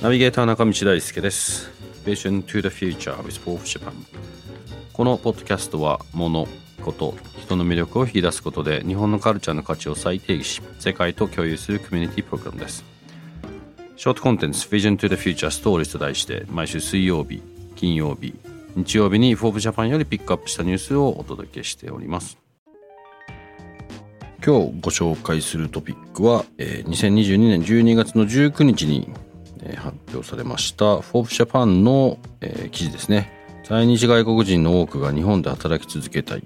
ナビゲーター中道大輔です。Vision to the Future with Fourth Japan このポッドキャストは物こと人の魅力を引き出すことで日本のカルチャーの価値を再定義し世界と共有するコミュニティプログラムです。ショートコンテンツ Vision to the Future Stories と題して毎週水曜日金曜日日曜日にフォーブジャパンよりピックアップしたニュースをお届けしております。今日ご紹介するトピックは、えー、2022年12月の19日に、えー、発表されましたフォーブジャパンの、えー、記事ですね。在日外国人の多くが日本で働き続けたい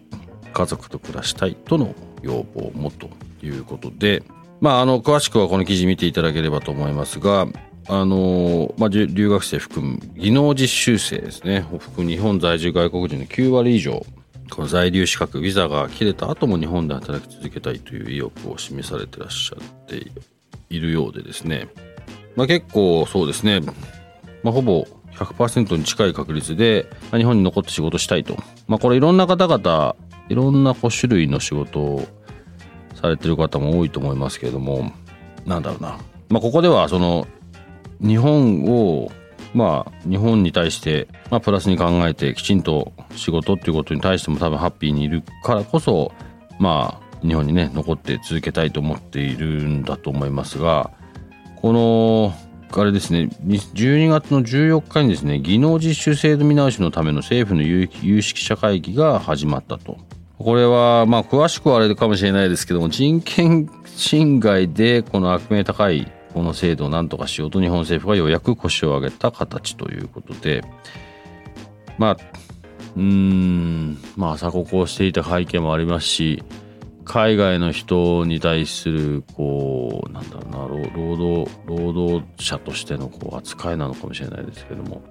家族と暮らしたいとの要望もということでまああの詳しくはこの記事見ていただければと思いますがあのまあ、留学生含む技能実習生ですね。含む日本在住外国人の9割以上この在留資格ビザが切れた後も日本で働き続けたいという意欲を示されてらっしゃっているようでですね、まあ、結構そうですね、まあ、ほぼ100%に近い確率で、ま、日本に残って仕事したいと、まあ、これいろんな方々いろんな種類の仕事をされてる方も多いと思いますけれども。なんだろうな、まあ、ここではその日本をまあ日本に対して、まあ、プラスに考えてきちんと仕事っていうことに対しても多分ハッピーにいるからこそまあ日本にね残って続けたいと思っているんだと思いますがこのあれですね12月の14日にですね技能実習制度見直しのための政府の有識者会議が始まったと。これはまあ詳しくはあれかもしれないですけども人権侵害でこの悪名高いこの制度を何とかしようと日本政府がようやく腰を上げた形ということでまあうんまあ鎖国をしていた背景もありますし海外の人に対するこうなんだろうな労働労働者としてのこう扱いなのかもしれないですけども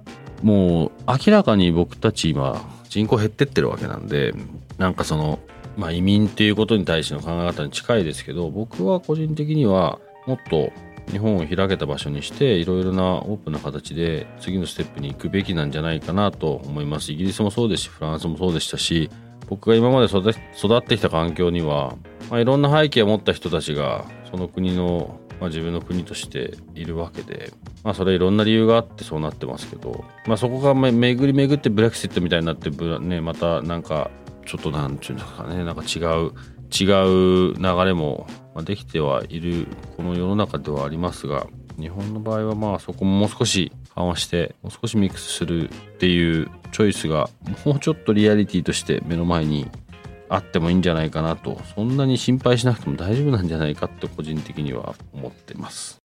もう明らかに僕たち今人口減ってってるわけなんでなんかそのまあ移民っていうことに対しての考え方に近いですけど僕は個人的にはもっと日本を開けた場所にしていろいろなオープンな形で次のステップに行くべきなんじゃないかなと思います。イギリスもそうですしフランスもそうでしたし僕が今まで育ってきた環境には、まあ、いろんな背景を持った人たちがその国の、まあ、自分の国としているわけで、まあ、それいろんな理由があってそうなってますけど、まあ、そこが巡り巡ってブレクシットみたいになってね、またなんかちょっとなんていうんですかねなんか違う違う流れもまできてはいるこの世の中ではありますが日本の場合はまあそこももう少し緩和してもう少しミックスするっていうチョイスがもうちょっとリアリティとして目の前にあってもいいんじゃないかなとそんなに心配しなくても大丈夫なんじゃないかって個人的には思ってます。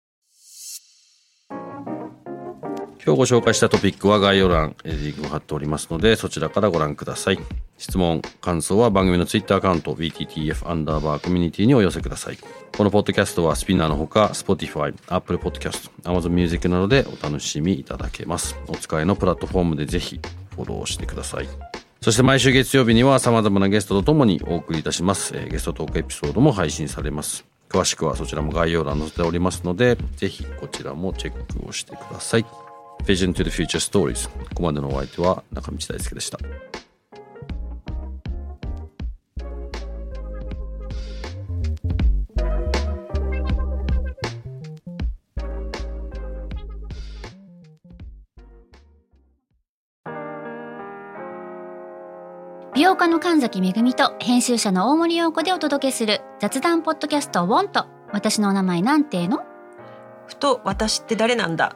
今日ご紹介したトピックは概要欄リンクを貼っておりますのでそちらからご覧ください。質問感想は番組のツイッターアカウント BTTF アンダーバーコミュニティにお寄せください。このポッドキャストはスピナーのほか Spotify、Apple Podcast、Amazon Music などでお楽しみいただけます。お使いのプラットフォームでぜひフォローしてください。そして毎週月曜日には様々なゲストとともにお送りいたします、えゲストトークエピソードも配信されます。詳しくはそちらも概要欄載せておりますのでぜひこちらもチェックをしてください。Vision to the Future Stories ここまでのお相手は中道大輔でした。美容家の神崎めぐみと編集者の大森洋子でお届けする雑談ポッドキャストウォンと私のお名前なんての？ふと私って誰なんだ？